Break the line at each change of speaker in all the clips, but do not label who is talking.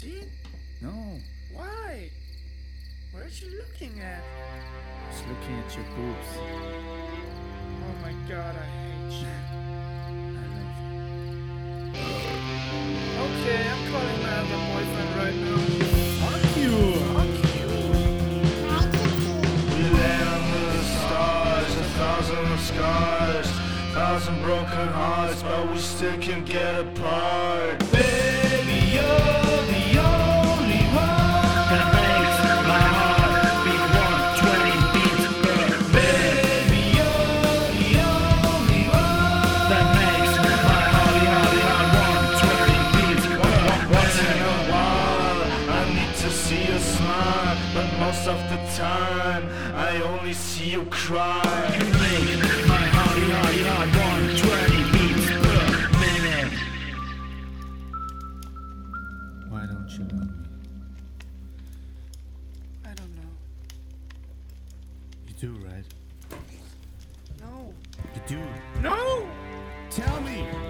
see? No. Why? What is she looking at?
She's looking at your boobs.
Oh my god, I hate you.
I love you.
Okay, I'm calling my other boyfriend right now.
Fuck you!
Fuck you!
We lay under the stars, a thousand scars, thousand broken hearts, but we still can get apart. Baby, you're. Most of the time, I only see you cry.
You make my heart, heart, heart 120 beats per minute. Why don't you love me?
I don't know.
You do, right?
No.
You do.
No!
Tell me!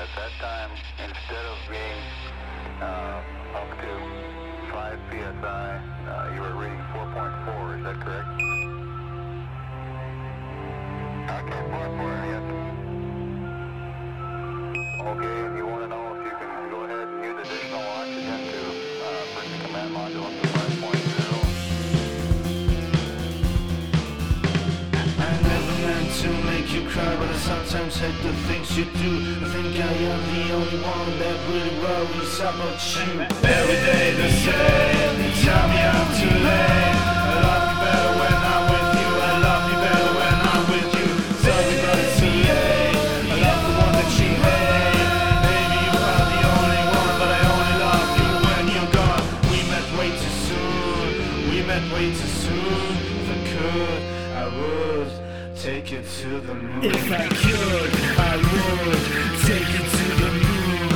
at that time, instead of being uh, up to 5 psi, uh, you were reading 4.4. Is that correct? Okay, 4.4, yes. Okay, and you want
sometimes hate the things you do. I think I am the only one that really worries about you. Every day the same. You tell me I'm too late. I love you better when I'm with you. I love you better when I'm with you. Sorry. I love the one that you hate. Baby, you are the only one, but I only love you when you're gone. We met way too soon. We met way too soon. If I could, I would take you to the moon.
If I could, I would take you to the moon.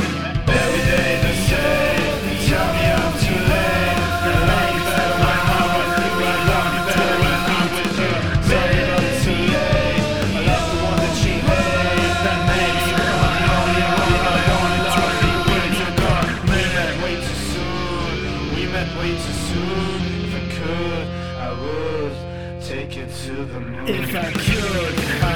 Every day the same. You tell me I'm too late. I love you better when I'm with you. I love you better when I'm with you. Sorry, but it's too late. I love the one that you hate. That makes you are the only one, but I only love you when you're gone. We met way too soon. We met way too soon. If I could, I would take you to the moon.
If I could, I